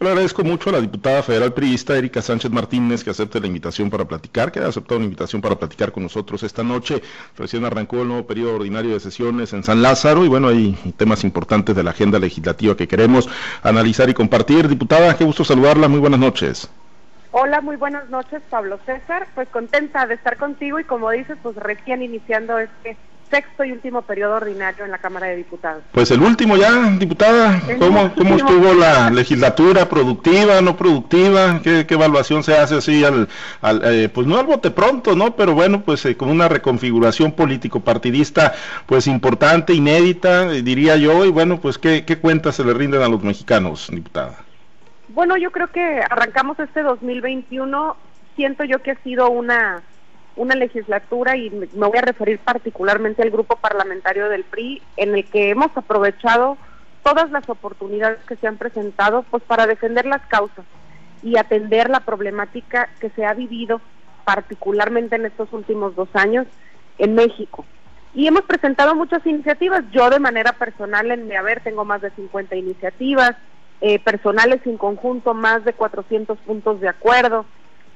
Le agradezco mucho a la diputada federal priista Erika Sánchez Martínez que acepte la invitación para platicar, que ha aceptado la invitación para platicar con nosotros esta noche. Recién arrancó el nuevo periodo ordinario de sesiones en San Lázaro y bueno, hay temas importantes de la agenda legislativa que queremos analizar y compartir. Diputada, qué gusto saludarla, muy buenas noches. Hola, muy buenas noches, Pablo César. Pues contenta de estar contigo y como dices, pues recién iniciando este sexto y último periodo ordinario en la Cámara de Diputados. Pues el último ya, diputada, ¿cómo, ¿cómo estuvo la legislatura? ¿Productiva, no productiva? ¿Qué, evaluación se hace así al, eh, pues no al bote pronto, ¿no? Pero bueno, pues eh, con una reconfiguración político-partidista pues importante, inédita, eh, diría yo, y bueno, pues ¿qué, ¿qué cuentas se le rinden a los mexicanos, diputada? Bueno, yo creo que arrancamos este 2021, siento yo que ha sido una una legislatura y me voy a referir particularmente al grupo parlamentario del PRI en el que hemos aprovechado todas las oportunidades que se han presentado pues para defender las causas y atender la problemática que se ha vivido particularmente en estos últimos dos años en México. Y hemos presentado muchas iniciativas. Yo de manera personal en mi haber tengo más de 50 iniciativas, eh, personales en conjunto más de 400 puntos de acuerdo.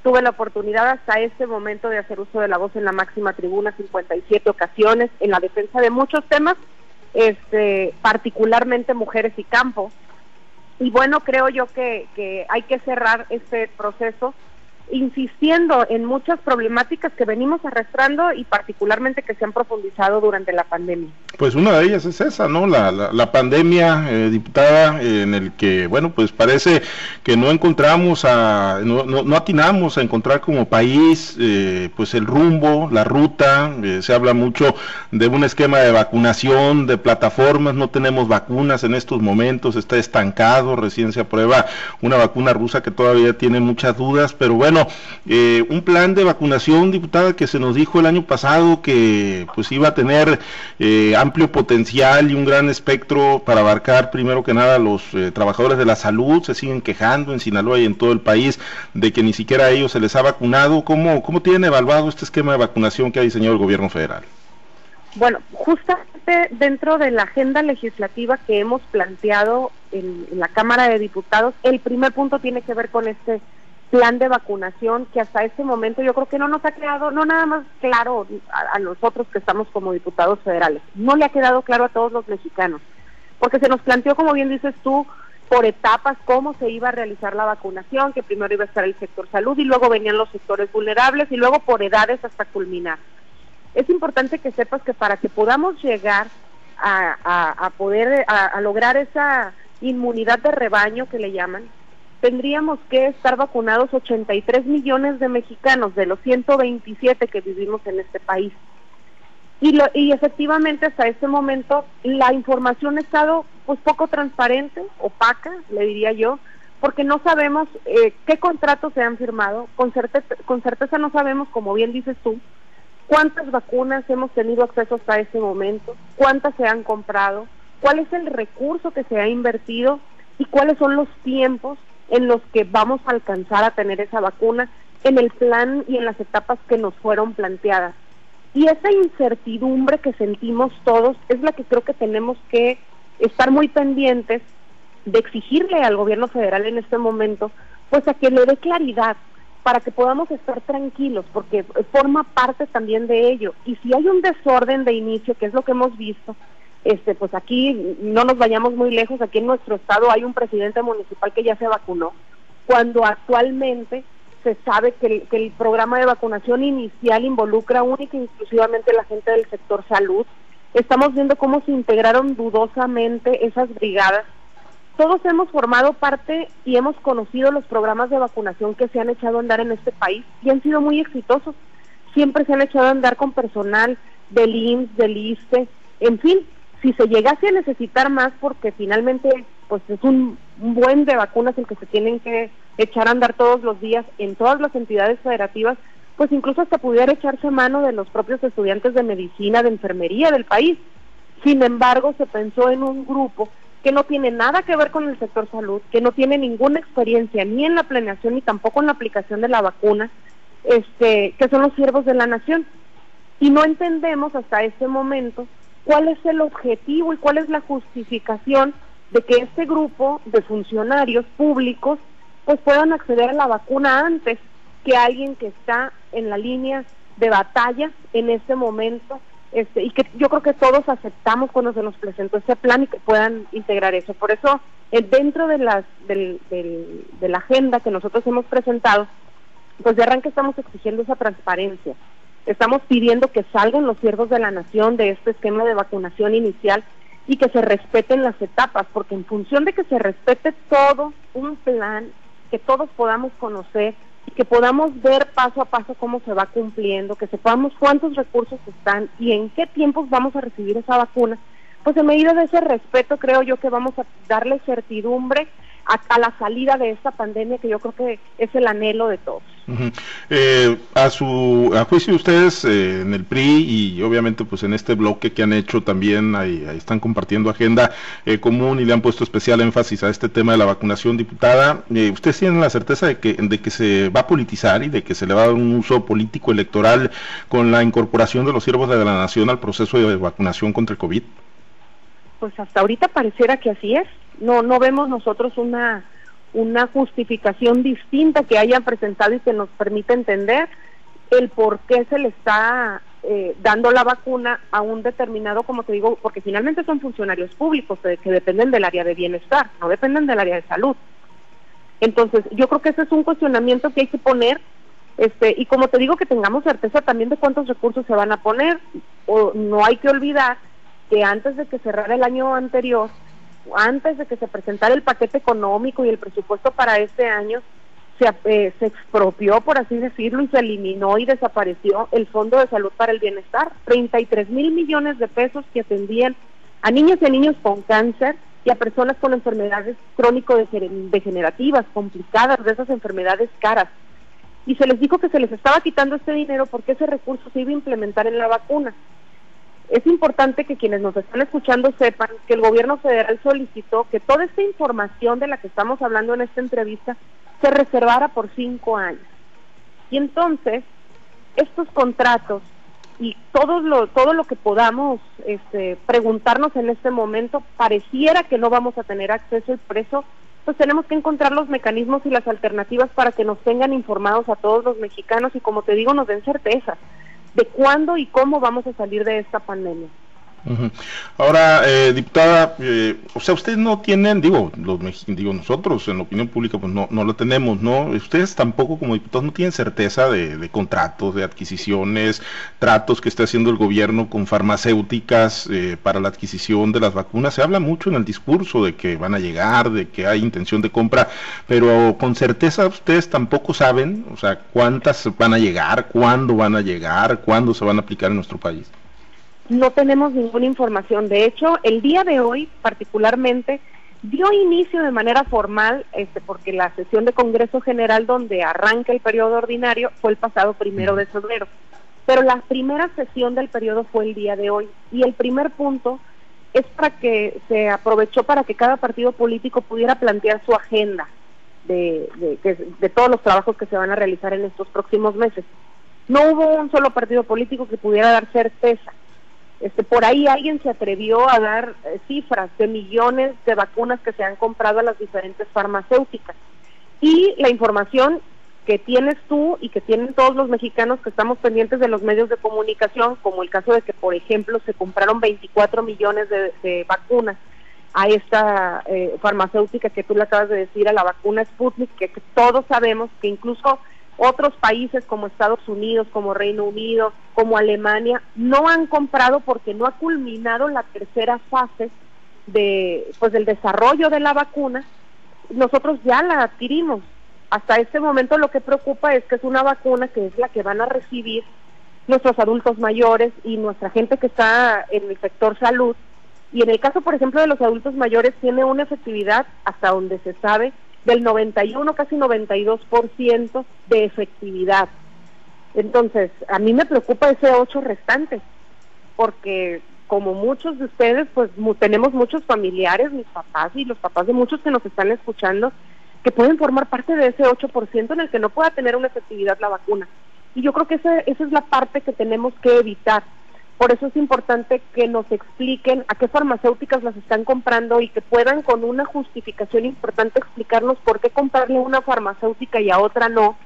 Tuve la oportunidad hasta este momento de hacer uso de la voz en la máxima tribuna 57 ocasiones en la defensa de muchos temas, este, particularmente mujeres y campo. Y bueno, creo yo que, que hay que cerrar este proceso insistiendo en muchas problemáticas que venimos arrastrando y particularmente que se han profundizado durante la pandemia. Pues una de ellas es esa, ¿no? La, la, pandemia, eh, diputada, en el que, bueno, pues parece que no encontramos, a, no, no, atinamos a encontrar como país, eh, pues el rumbo, la ruta, eh, se habla mucho de un esquema de vacunación, de plataformas, no tenemos vacunas en estos momentos, está estancado, recién se aprueba una vacuna rusa que todavía tiene muchas dudas, pero bueno, eh, un plan de vacunación, diputada, que se nos dijo el año pasado que pues iba a tener eh, amplio potencial y un gran espectro para abarcar primero que nada los eh, trabajadores de la salud, se siguen quejando en Sinaloa y en todo el país de que ni siquiera a ellos se les ha vacunado. ¿Cómo, cómo tienen evaluado este esquema de vacunación que ha diseñado el gobierno federal? Bueno, justamente dentro de la agenda legislativa que hemos planteado en, la Cámara de Diputados, el primer punto tiene que ver con este plan de vacunación que hasta este momento yo creo que no nos ha quedado, no nada más claro a, nosotros que estamos como diputados federales, no le ha quedado claro a todos los mexicanos, porque se nos planteó, como bien dices tú, por etapas cómo se iba a realizar la vacunación, que primero iba a estar el sector salud y luego venían los sectores vulnerables y luego por edades hasta culminar. Es importante que sepas que para que podamos llegar a, poder, a lograr esa inmunidad de rebaño que le llaman, tendríamos que estar vacunados 83 millones de mexicanos de los 127 que vivimos en este país. Y, lo, y efectivamente hasta este momento la información ha estado pues poco transparente, opaca, le diría yo, porque no sabemos eh, qué contratos se han firmado, con certeza, con certeza no sabemos, como bien dices tú, cuántas vacunas hemos tenido acceso hasta este momento, cuántas se han comprado, cuál es el recurso que se ha invertido y cuáles son los tiempos en los que vamos a alcanzar a tener esa vacuna en el plan y en las etapas que nos fueron planteadas. Y esa incertidumbre que sentimos todos es la que creo que tenemos que estar muy pendientes de exigirle al gobierno federal en este momento, pues a que le dé claridad para que podamos estar tranquilos, porque forma parte también de ello. Y si hay un desorden de inicio, que es lo que hemos visto, este, pues aquí no nos vayamos muy lejos, aquí en nuestro estado hay un presidente municipal que ya se vacunó, cuando actualmente se sabe que el, que el programa de vacunación inicial involucra única y exclusivamente a la gente del sector salud. Estamos viendo cómo se integraron dudosamente esas brigadas. Todos hemos formado parte y hemos conocido los programas de vacunación que se han echado a andar en este país y han sido muy exitosos. Siempre se han echado a andar con personal del IMSS, del ISTE, en fin, si se llegase a necesitar más, porque finalmente pues es un, buen de vacunas el que se tienen que echar a andar todos los días en todas las entidades federativas, pues incluso hasta pudiera echarse mano de los propios estudiantes de medicina, de enfermería del país. Sin embargo, se pensó en un grupo que no tiene nada que ver con el sector salud, que no tiene ninguna experiencia ni en la planeación ni tampoco en la aplicación de la vacuna, este, que son los siervos de la nación. Y no entendemos hasta este momento cuál es el objetivo y cuál es la justificación de que este grupo de funcionarios públicos pues puedan acceder a la vacuna antes que alguien que está en la línea de batalla en ese momento este, y que yo creo que todos aceptamos cuando se nos presentó ese plan y que puedan integrar eso. Por eso, dentro de, las, del, de la agenda que nosotros hemos presentado, pues de arranque estamos exigiendo esa transparencia. Estamos pidiendo que salgan los siervos de la nación de este esquema de vacunación inicial y que se respeten las etapas, porque en función de que se respete todo un plan, que todos podamos conocer, que podamos ver paso a paso cómo se va cumpliendo, que sepamos cuántos recursos están y en qué tiempos vamos a recibir esa vacuna, pues en medida de ese respeto creo yo que vamos a darle certidumbre a, la salida de esta pandemia que yo creo que es el anhelo de todos. Eh, a su a juicio ustedes eh, en el PRI y obviamente pues en este bloque que han hecho también ahí, están compartiendo agenda eh, común y le han puesto especial énfasis a este tema de la vacunación diputada. Ustedes tienen la certeza de que de que se va a politizar y de que se le va a dar un uso político electoral con la incorporación de los siervos de la nación al proceso de vacunación contra el covid pues hasta ahorita pareciera que así es no no vemos nosotros una una justificación distinta que hayan presentado y que nos permita entender el por qué se le está eh, dando la vacuna a un determinado, como te digo, porque finalmente son funcionarios públicos que, que dependen del área de bienestar, no dependen del área de salud. Entonces, yo creo que ese es un cuestionamiento que hay que poner, este, y como te digo, que tengamos certeza también de cuántos recursos se van a poner, o no hay que olvidar que antes de que cerrara el año anterior, antes de que se presentara el paquete económico y el presupuesto para este año, se, eh, se expropió, por así decirlo, y se eliminó y desapareció el Fondo de Salud para el Bienestar. 33 mil millones de pesos que atendían a niños y a niños con cáncer y a personas con enfermedades crónico-degenerativas, complicadas, de esas enfermedades caras. Y se les dijo que se les estaba quitando este dinero porque ese recurso se iba a implementar en la vacuna es importante que quienes nos están escuchando sepan que el gobierno federal solicitó que toda esta información de la que estamos hablando en esta entrevista se reservara por cinco años. Y entonces, estos contratos y todo lo, todo lo que podamos este, preguntarnos en este momento, pareciera que no vamos a tener acceso y por eso pues tenemos que encontrar los mecanismos y las alternativas para que nos tengan informados a todos los mexicanos y como te digo, nos den certeza de cuándo y cómo vamos a salir de esta pandemia. Ahora, eh, diputada, eh, o sea, ustedes no tienen, digo, los digo nosotros en la opinión pública, pues no, no lo tenemos, ¿no? Ustedes tampoco como diputados no tienen certeza de, contratos, de adquisiciones, tratos que está haciendo el gobierno con farmacéuticas eh, para la adquisición de las vacunas. Se habla mucho en el discurso de que van a llegar, de que hay intención de compra, pero con certeza ustedes tampoco saben, o sea, cuántas van a llegar, cuándo van a llegar, cuándo se van a aplicar en nuestro país no tenemos ninguna información. De hecho, el día de hoy particularmente dio inicio de manera formal, este, porque la sesión de Congreso General donde arranca el periodo ordinario fue el pasado primero de febrero. Pero la primera sesión del periodo fue el día de hoy. Y el primer punto es para que se aprovechó para que cada partido político pudiera plantear su agenda de, de, de todos los trabajos que se van a realizar en estos próximos meses. No hubo un solo partido político que pudiera dar certeza este, por ahí alguien se atrevió a dar eh, cifras de millones de vacunas que se han comprado a las diferentes farmacéuticas. Y la información que tienes tú y que tienen todos los mexicanos que estamos pendientes de los medios de comunicación, como el caso de que, por ejemplo, se compraron 24 millones de, vacunas a esta eh, farmacéutica que tú le acabas de decir, a la vacuna Sputnik, que todos sabemos que incluso otros países como Estados Unidos, como Reino Unido, como Alemania, no han comprado porque no ha culminado la tercera fase de, pues, del desarrollo de la vacuna. Nosotros ya la adquirimos. Hasta este momento lo que preocupa es que es una vacuna que es la que van a recibir nuestros adultos mayores y nuestra gente que está en el sector salud. Y en el caso, por ejemplo, de los adultos mayores, tiene una efectividad, hasta donde se sabe, del 91, casi 92% de efectividad. Entonces, a mí me preocupa ese 8 restante, porque como muchos de ustedes, pues tenemos muchos familiares, mis papás y los papás de muchos que nos están escuchando, que pueden formar parte de ese 8% en el que no pueda tener una efectividad la vacuna. Y yo creo que esa, esa es la parte que tenemos que evitar Por eso es importante que nos expliquen a qué farmacéuticas las están comprando y que puedan con una justificación importante explicarnos por qué comprarle a una farmacéutica y a otra no.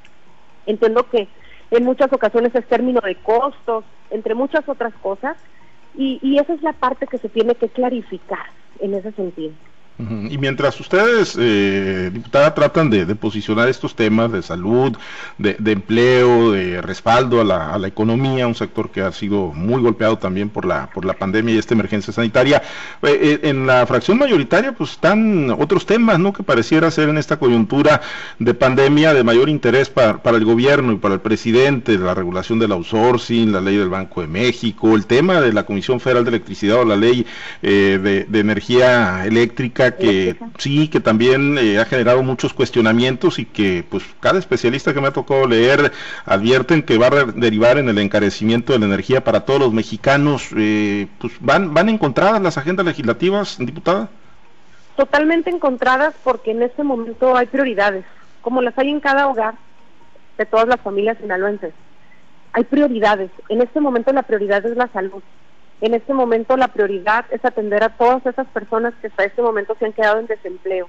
Entiendo que en muchas ocasiones es término de costos, entre muchas otras cosas, y, y esa es la parte que se tiene que clarificar en ese sentido. Y mientras ustedes, eh, diputada, tratan de, posicionar estos temas de salud, de, empleo, de respaldo a la, a la, economía, un sector que ha sido muy golpeado también por la, por la pandemia y esta emergencia sanitaria, eh, eh, en la fracción mayoritaria pues están otros temas, ¿no? Que pareciera ser en esta coyuntura de pandemia de mayor interés para, para el gobierno y para el presidente, la regulación del outsourcing, la ley del Banco de México, el tema de la Comisión Federal de Electricidad o la ley de, de energía eléctrica que sí, que también eh, ha generado muchos cuestionamientos y que pues cada especialista que me ha tocado leer advierten que va a derivar en el encarecimiento de la energía para todos los mexicanos. Eh, pues van, van encontradas las agendas legislativas, diputada. Totalmente encontradas porque en este momento hay prioridades, como las hay en cada hogar de todas las familias sinaloenses. Hay prioridades. En este momento la prioridad es la salud. En este momento la prioridad es atender a todas esas personas que hasta este momento se han quedado en desempleo.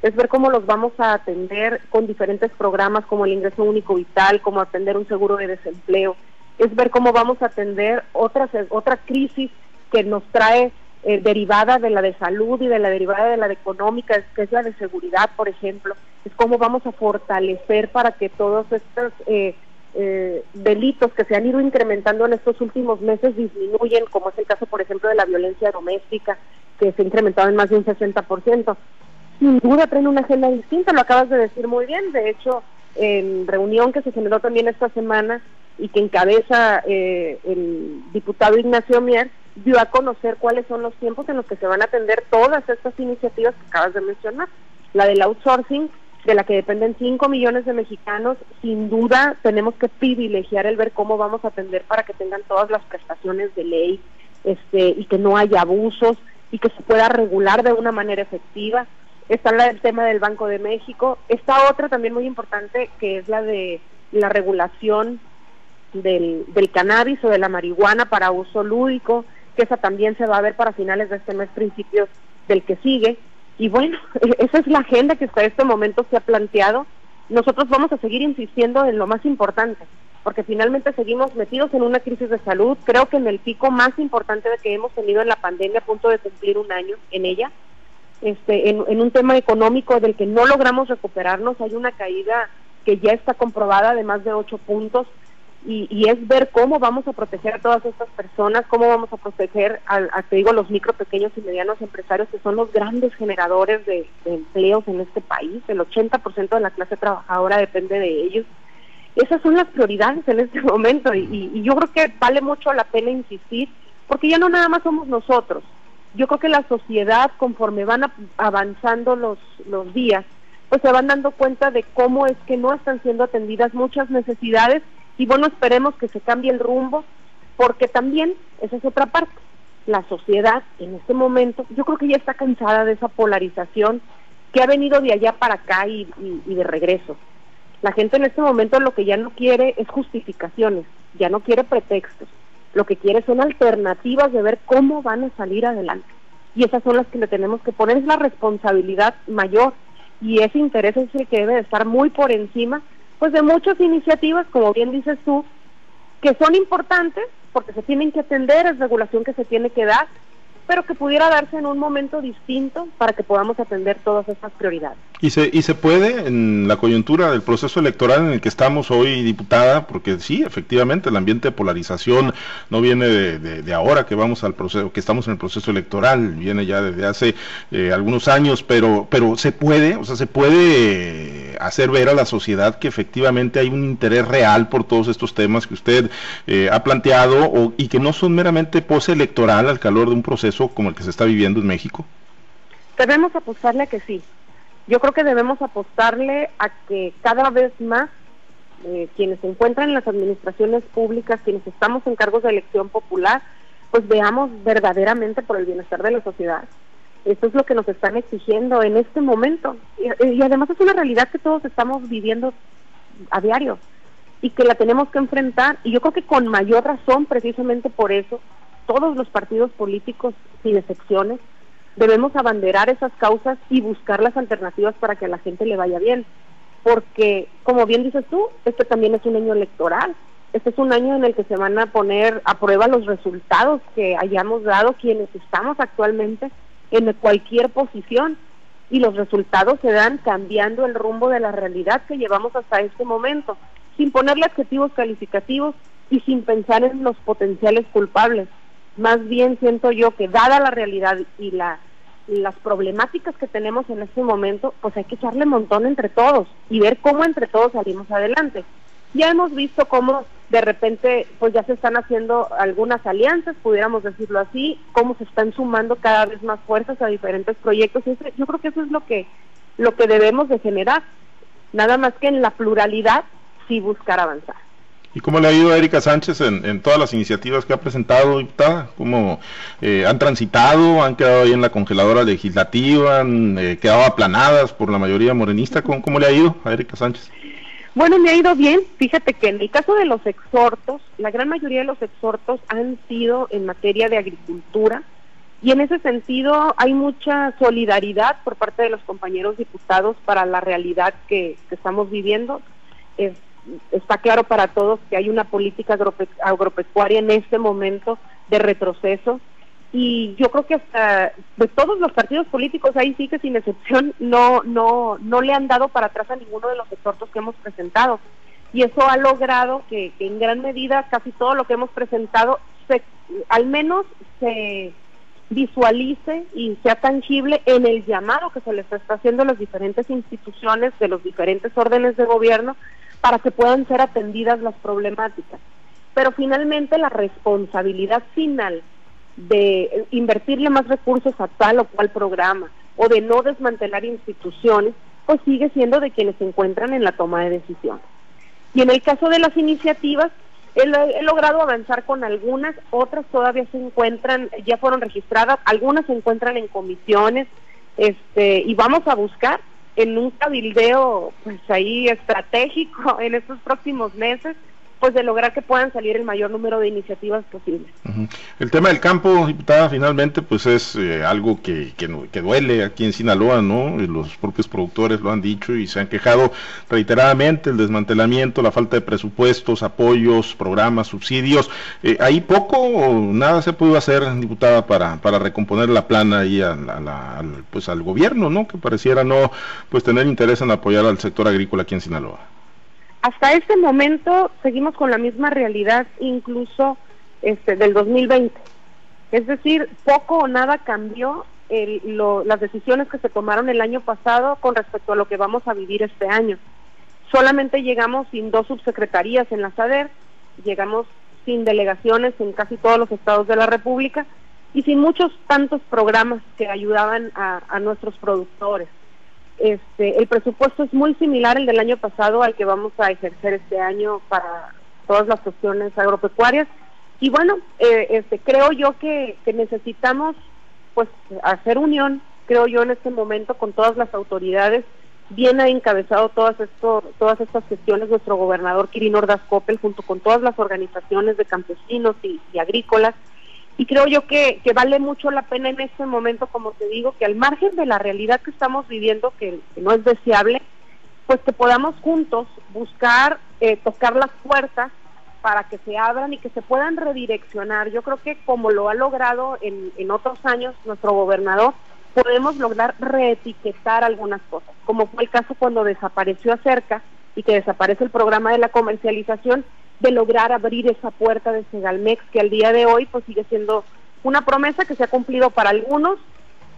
Es ver cómo los vamos a atender con diferentes programas como el ingreso único vital, como atender un seguro de desempleo. Es ver cómo vamos a atender otras, otra crisis que nos trae eh, derivada de la de salud y de la derivada de la de económica, que es la de seguridad, por ejemplo. Es cómo vamos a fortalecer para que todos estos eh, eh, delitos que se han ido incrementando en estos últimos meses disminuyen, como es el caso, por ejemplo, de la violencia doméstica, que se ha incrementado en más de un 60%. Sin duda traen una agenda distinta, lo acabas de decir muy bien. De hecho, en reunión que se generó también esta semana y que encabeza eh, el diputado Ignacio Mier, dio a conocer cuáles son los tiempos en los que se van a atender todas estas iniciativas que acabas de mencionar. La del outsourcing, de la que dependen 5 millones de mexicanos, sin duda tenemos que privilegiar el ver cómo vamos a atender para que tengan todas las prestaciones de ley este, y que no haya abusos y que se pueda regular de una manera efectiva. Está del tema del Banco de México. Está otra también muy importante que es la de la regulación del, del cannabis o de la marihuana para uso lúdico, que esa también se va a ver para finales de este mes, principios del que sigue. Y bueno, esa es la agenda que hasta este momento se ha planteado. Nosotros vamos a seguir insistiendo en lo más importante, porque finalmente seguimos metidos en una crisis de salud, creo que en el pico más importante de que hemos tenido en la pandemia, a punto de cumplir un año en ella, este, en, en un tema económico del que no logramos recuperarnos, hay una caída que ya está comprobada de más de ocho puntos, y, es ver cómo vamos a proteger a todas estas personas, cómo vamos a proteger a, te digo, los micro, pequeños y medianos empresarios que son los grandes generadores de, empleos en este país. El 80% de la clase trabajadora depende de ellos. Esas son las prioridades en este momento y, y yo creo que vale mucho la pena insistir porque ya no nada más somos nosotros. Yo creo que la sociedad, conforme van avanzando los, los días, pues se van dando cuenta de cómo es que no están siendo atendidas muchas necesidades y bueno, esperemos que se cambie el rumbo, porque también, esa es otra parte, la sociedad en este momento, yo creo que ya está cansada de esa polarización que ha venido de allá para acá y, de regreso. La gente en este momento lo que ya no quiere es justificaciones, ya no quiere pretextos, lo que quiere son alternativas de ver cómo van a salir adelante. Y esas son las que le tenemos que poner, es la responsabilidad mayor y ese interés es el que debe de estar muy por encima pues de muchas iniciativas, como bien dices tú, que son importantes porque se tienen que atender, es regulación que se tiene que dar, pero que pudiera darse en un momento distinto para que podamos atender todas estas prioridades. Y se, y se puede en la coyuntura del proceso electoral en el que estamos hoy, diputada, porque sí, efectivamente, el ambiente de polarización no viene de, ahora que vamos al proceso, que estamos en el proceso electoral, viene ya desde hace eh, algunos años, pero, pero se puede, o sea, se puede hacer ver a la sociedad que efectivamente hay un interés real por todos estos temas que usted eh, ha planteado o, y que no son meramente pose electoral al calor de un proceso como el que se está viviendo en México? Debemos apostarle a que sí. Yo creo que debemos apostarle a que cada vez más eh, quienes se encuentran en las administraciones públicas, quienes estamos en cargos de elección popular, pues veamos verdaderamente por el bienestar de la sociedad. Esto es lo que nos están exigiendo en este momento. y además es una realidad que todos estamos viviendo a diario y que la tenemos que enfrentar. Y yo creo que con mayor razón, precisamente por eso, todos los partidos políticos, sin excepciones, debemos abanderar esas causas y buscar las alternativas para que a la gente le vaya bien. Porque, como bien dices tú, este también es un año electoral. Este es un año en el que se van a poner a prueba los resultados que hayamos dado quienes estamos actualmente en cualquier posición y los resultados se dan cambiando el rumbo de la realidad que llevamos hasta este momento, sin ponerle adjetivos calificativos y sin pensar en los potenciales culpables. Más bien siento yo que dada la realidad y la las problemáticas que tenemos en este momento, pues hay que echarle montón entre todos y ver cómo entre todos salimos adelante. Ya hemos visto cómo de repente pues ya se están haciendo algunas alianzas, pudiéramos decirlo así, cómo se están sumando cada vez más fuerzas a diferentes proyectos. Yo creo que eso es lo que lo que debemos de generar, nada más que en la pluralidad sí buscar avanzar. ¿Y cómo le ha ido a Erika Sánchez en, todas las iniciativas que ha presentado, diputada? ¿Cómo eh, han transitado? ¿Han quedado ahí en la congeladora legislativa? ¿Han eh, quedado aplanadas por la mayoría morenista? ¿Cómo, ¿Cómo le ha ido a Erika Sánchez? Bueno, me ha ido bien. Fíjate que en el caso de los exhortos, la gran mayoría de los exhortos han sido en materia de agricultura y en ese sentido hay mucha solidaridad por parte de los compañeros diputados para la realidad que, que estamos viviendo. Es, está claro para todos que hay una política agropecuaria en este momento de retroceso. Y yo creo que hasta de todos los partidos políticos ahí sí que sin excepción no no no le han dado para atrás a ninguno de los exhortos que hemos presentado. Y eso ha logrado que, en gran medida casi todo lo que hemos presentado se, al menos se visualice y sea tangible en el llamado que se les está haciendo a las diferentes instituciones de los diferentes órdenes de gobierno para que puedan ser atendidas las problemáticas. Pero finalmente la responsabilidad final de invertirle más recursos a tal o cual programa o de no desmantelar instituciones, pues sigue siendo de quienes se encuentran en la toma de decisiones. Y en el caso de las iniciativas, he, he, logrado avanzar con algunas, otras todavía se encuentran, ya fueron registradas, algunas se encuentran en comisiones, este, y vamos a buscar en un cabildeo pues ahí estratégico en estos próximos meses pues de lograr que puedan salir el mayor número de iniciativas posibles. El tema del campo, diputada, finalmente, pues es eh, algo que, que, duele aquí en Sinaloa, ¿no? Los propios productores lo han dicho y se han quejado reiteradamente, el desmantelamiento, la falta de presupuestos, apoyos, programas, subsidios. Eh, ahí poco o nada se pudo hacer, diputada, para, para recomponer la plana ahí al, pues al gobierno, ¿no? Que pareciera no pues tener interés en apoyar al sector agrícola aquí en Sinaloa. Hasta este momento seguimos con la misma realidad incluso este, del 2020. Es decir, poco o nada cambió las decisiones que se tomaron el año pasado con respecto a lo que vamos a vivir este año. Solamente llegamos sin dos subsecretarías en la SADER, llegamos sin delegaciones en casi todos los estados de la República y sin muchos tantos programas que ayudaban a nuestros productores. Este, el presupuesto es muy similar al del año pasado al que vamos a ejercer este año para todas las cuestiones agropecuarias. Y bueno, eh, este, creo yo que, necesitamos pues hacer unión, creo yo en este momento con todas las autoridades. Bien ha encabezado todas, esto, todas estas gestiones nuestro gobernador Quirino Ordaz Coppel junto con todas las organizaciones de campesinos y agrícolas y creo yo que, vale mucho la pena en este momento, como te digo, que al margen de la realidad que estamos viviendo, que, no es deseable, pues que podamos juntos buscar eh, tocar las puertas para que se abran y que se puedan redireccionar. Yo creo que como lo ha logrado en, en otros años nuestro gobernador, podemos lograr reetiquetar algunas cosas, como fue el caso cuando desapareció Acerca y que desaparece el programa de la comercialización de lograr abrir esa puerta de Segalmex que al día de hoy pues sigue siendo una promesa que se ha cumplido para algunos,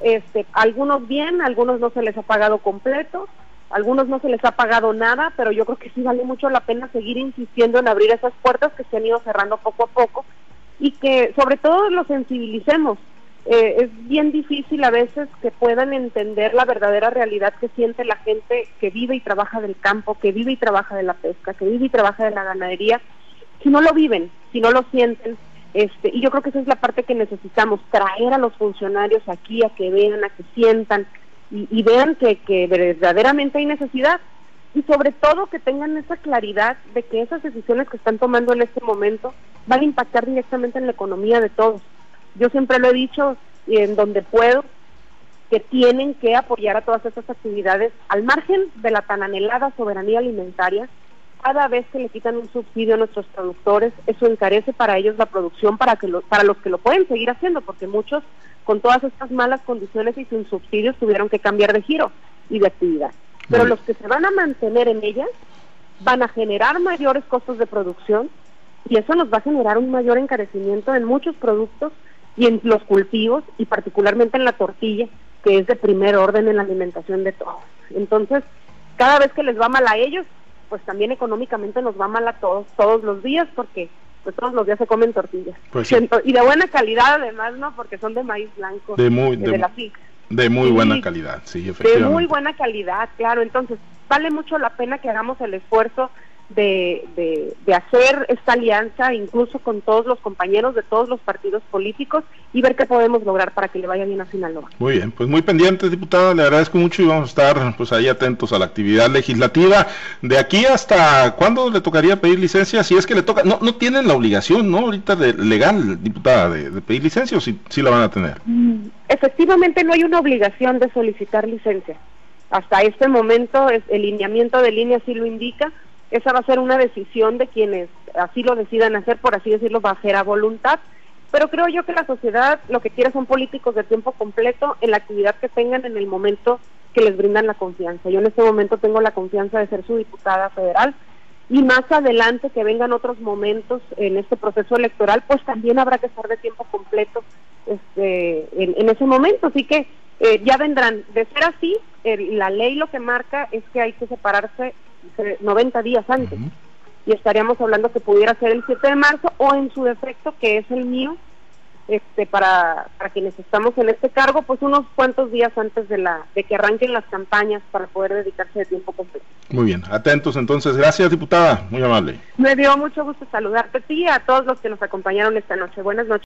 este, algunos bien, algunos no se les ha pagado completo, algunos no se les ha pagado nada, pero yo creo que sí vale mucho la pena seguir insistiendo en abrir esas puertas que se han ido cerrando poco a poco y que sobre todo los sensibilicemos. Eh, es bien difícil a veces que puedan entender la verdadera realidad que siente la gente que vive y trabaja del campo, que vive y trabaja de la pesca, que vive y trabaja de la ganadería, si no lo viven, si no lo sienten. Este, y yo creo que esa es la parte que necesitamos, traer a los funcionarios aquí a que vean, a que sientan y, vean que, que verdaderamente hay necesidad y sobre todo que tengan esa claridad de que esas decisiones que están tomando en este momento van a impactar directamente en la economía de todos Yo siempre lo he dicho y en donde puedo, que tienen que apoyar a todas estas actividades al margen de la tan anhelada soberanía alimentaria. Cada vez que le quitan un subsidio a nuestros productores, eso encarece para ellos la producción para que para los que lo pueden seguir haciendo, porque muchos con todas estas malas condiciones y sin subsidios tuvieron que cambiar de giro y de actividad. Pero los que se van a mantener en ellas van a generar mayores costos de producción y eso nos va a generar un mayor encarecimiento en muchos productos y en los cultivos y particularmente en la tortilla, que es de primer orden en la alimentación de todos. Entonces, cada vez que les va mal a ellos, pues también económicamente nos va mal a todos, todos los días, porque pues todos los días se comen tortillas. Pues y de buena calidad además, ¿no? Porque son de maíz blanco, de, muy, de, la De muy buena calidad, sí, efectivamente. De muy buena calidad, claro. Entonces, vale mucho la pena que hagamos el esfuerzo de, de, hacer esta alianza, incluso con todos los compañeros de todos los partidos políticos, y ver qué podemos lograr para que le vaya bien a Sinaloa. Muy bien, pues muy pendientes, diputada, le agradezco mucho y vamos a estar pues ahí atentos a la actividad legislativa. De aquí hasta cuándo le tocaría pedir licencia, si es que le toca, no, no tienen la obligación, ¿no? Ahorita de legal, diputada, de, pedir licencia o si sí, la van a tener. Mm, efectivamente no hay una obligación de solicitar licencia. Hasta este momento el lineamiento de línea sí lo indica, esa va a ser una decisión de quienes así lo decidan hacer, por así decirlo, va a ser a voluntad. Pero creo yo que la sociedad lo que quiere son políticos de tiempo completo en la actividad que tengan en el momento que les brindan la confianza. Yo en este momento tengo la confianza de ser su diputada federal y más adelante que vengan otros momentos en este proceso electoral, pues también habrá que estar de tiempo completo este, en, ese momento. Así que eh, ya vendrán. De ser así, la ley lo que marca es que hay que separarse 90 días antes. Y estaríamos hablando que pudiera ser el 7 de marzo o en su defecto, que es el mío, este, para, para quienes estamos en este cargo, pues unos cuantos días antes de, la, de que arranquen las campañas para poder dedicarse de tiempo completo. Muy bien, atentos entonces. Gracias, diputada. Muy amable. Me dio mucho gusto saludarte a ti y a todos los que nos acompañaron esta noche. Buenas noches.